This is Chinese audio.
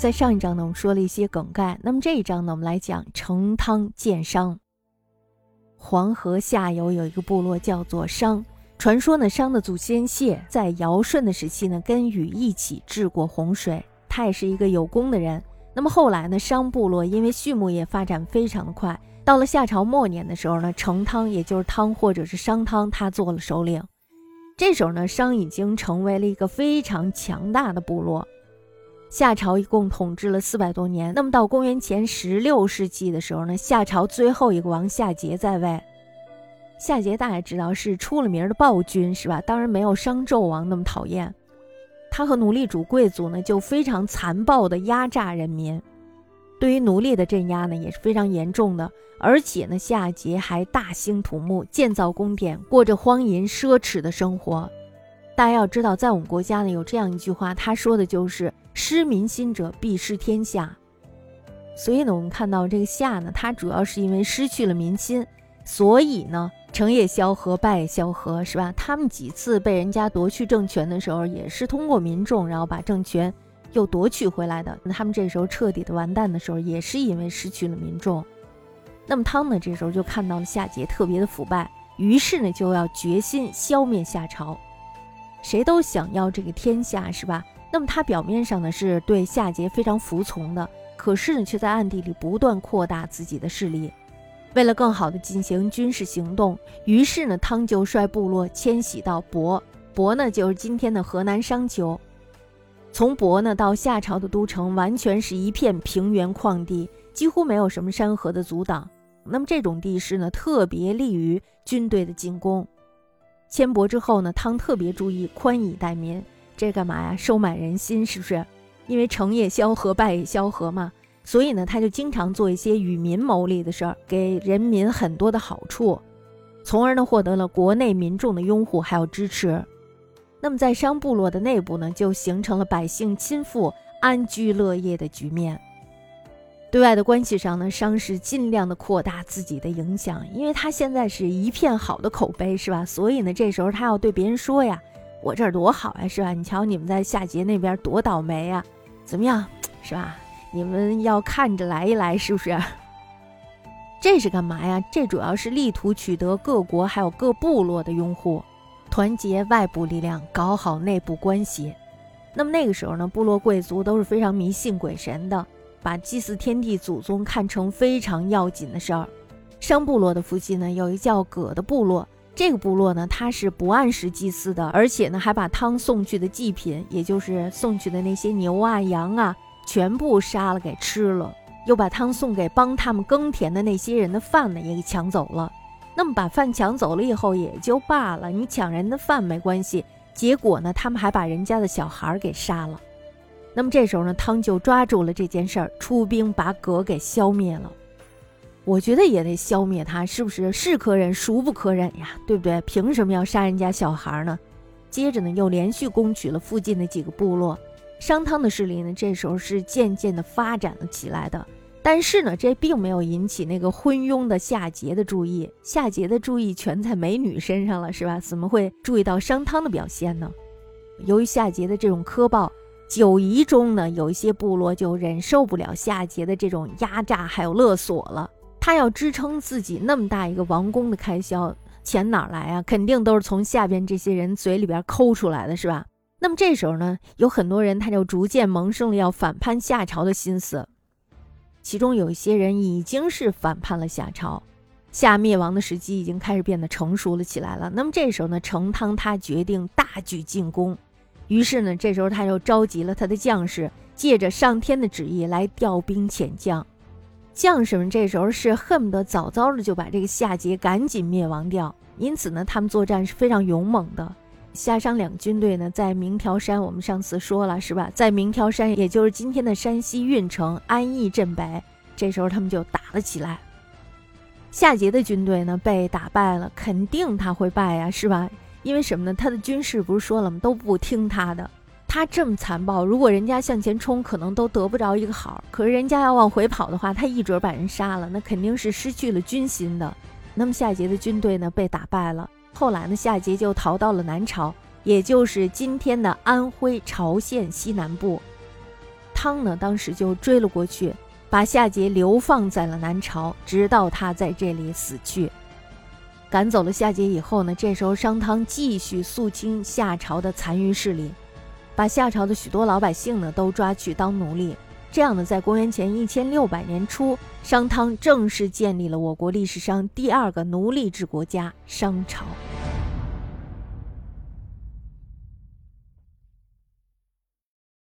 在上一章呢，我们说了一些梗概。那么这一章呢，我们来讲成汤建商。黄河下游有一个部落叫做商，传说呢，商的祖先谢在尧舜的时期呢，跟禹一起治过洪水，他也是一个有功的人。那么后来呢，商部落因为畜牧业发展非常的快，到了夏朝末年的时候呢，成汤也就是汤或者是商汤，他做了首领。这时候呢，商已经成为了一个非常强大的部落。夏朝一共统治了四百多年，那么到公元前十六世纪的时候呢，夏朝最后一个王夏桀在位。夏桀大家知道是出了名的暴君，是吧？当然没有商纣王那么讨厌。他和奴隶主贵族呢就非常残暴的压榨人民，对于奴隶的镇压呢也是非常严重的。而且呢，夏桀还大兴土木，建造宫殿，过着荒淫奢侈的生活。大家要知道，在我们国家呢有这样一句话，他说的就是。失民心者必失天下，所以呢，我们看到这个夏呢，它主要是因为失去了民心，所以呢，成也萧何，败也萧何，是吧？他们几次被人家夺去政权的时候，也是通过民众，然后把政权又夺取回来的。那他们这时候彻底的完蛋的时候，也是因为失去了民众。那么汤呢，这时候就看到了夏桀特别的腐败，于是呢，就要决心消灭夏朝。谁都想要这个天下，是吧？那么他表面上呢是对夏桀非常服从的，可是呢却在暗地里不断扩大自己的势力。为了更好的进行军事行动，于是呢汤就率部落迁徙到亳，亳呢就是今天的河南商丘。从亳呢到夏朝的都城，完全是一片平原旷地，几乎没有什么山河的阻挡。那么这种地势呢特别利于军队的进攻。迁亳之后呢，汤特别注意宽以待民。这干嘛呀？收买人心是不是？因为成也萧何，败也萧何嘛，所以呢，他就经常做一些与民谋利的事儿，给人民很多的好处，从而呢获得了国内民众的拥护还有支持。那么在商部落的内部呢，就形成了百姓亲附、安居乐业的局面。对外的关系上呢，商是尽量的扩大自己的影响，因为他现在是一片好的口碑，是吧？所以呢，这时候他要对别人说呀。我这儿多好呀，是吧？你瞧你们在夏桀那边多倒霉呀，怎么样，是吧？你们要看着来一来，是不是？这是干嘛呀？这主要是力图取得各国还有各部落的拥护，团结外部力量，搞好内部关系。那么那个时候呢，部落贵族都是非常迷信鬼神的，把祭祀天地祖宗看成非常要紧的事儿。商部落的附近呢，有一叫葛的部落。这个部落呢，他是不按时祭祀的，而且呢，还把汤送去的祭品，也就是送去的那些牛啊、羊啊，全部杀了给吃了，又把汤送给帮他们耕田的那些人的饭呢，也给抢走了。那么把饭抢走了以后也就罢了，你抢人的饭没关系，结果呢，他们还把人家的小孩给杀了。那么这时候呢，汤就抓住了这件事儿，出兵把葛给消灭了。我觉得也得消灭他，是不是？是可忍，孰不可忍呀？对不对？凭什么要杀人家小孩呢？接着呢，又连续攻取了附近的几个部落，商汤的势力呢，这时候是渐渐的发展了起来的。但是呢，这并没有引起那个昏庸的夏桀的注意，夏桀的注意全在美女身上了，是吧？怎么会注意到商汤的表现呢？由于夏桀的这种苛暴，九夷中呢，有一些部落就忍受不了夏桀的这种压榨还有勒索了。他要支撑自己那么大一个王宫的开销，钱哪来啊？肯定都是从下边这些人嘴里边抠出来的，是吧？那么这时候呢，有很多人他就逐渐萌生了要反叛夏朝的心思，其中有一些人已经是反叛了夏朝，夏灭亡的时机已经开始变得成熟了起来了。那么这时候呢，成汤他决定大举进攻，于是呢，这时候他又召集了他的将士，借着上天的旨意来调兵遣将。将士们这时候是恨不得早早的就把这个夏桀赶紧灭亡掉，因此呢，他们作战是非常勇猛的。夏商两军队呢，在明条山，我们上次说了是吧？在明条山，也就是今天的山西运城安邑镇北，这时候他们就打了起来。夏桀的军队呢被打败了，肯定他会败呀，是吧？因为什么呢？他的军士不是说了吗？都不听他的。他这么残暴，如果人家向前冲，可能都得不着一个好；可是人家要往回跑的话，他一准把人杀了，那肯定是失去了军心的。那么夏桀的军队呢，被打败了。后来呢，夏桀就逃到了南朝，也就是今天的安徽巢县西南部。汤呢，当时就追了过去，把夏桀流放在了南朝，直到他在这里死去。赶走了夏桀以后呢，这时候商汤继续肃清夏朝的残余势力，把夏朝的许多老百姓呢都抓去当奴隶。这样呢，在公元前一千六百年初，商汤正式建立了我国历史上第二个奴隶制国家——商朝。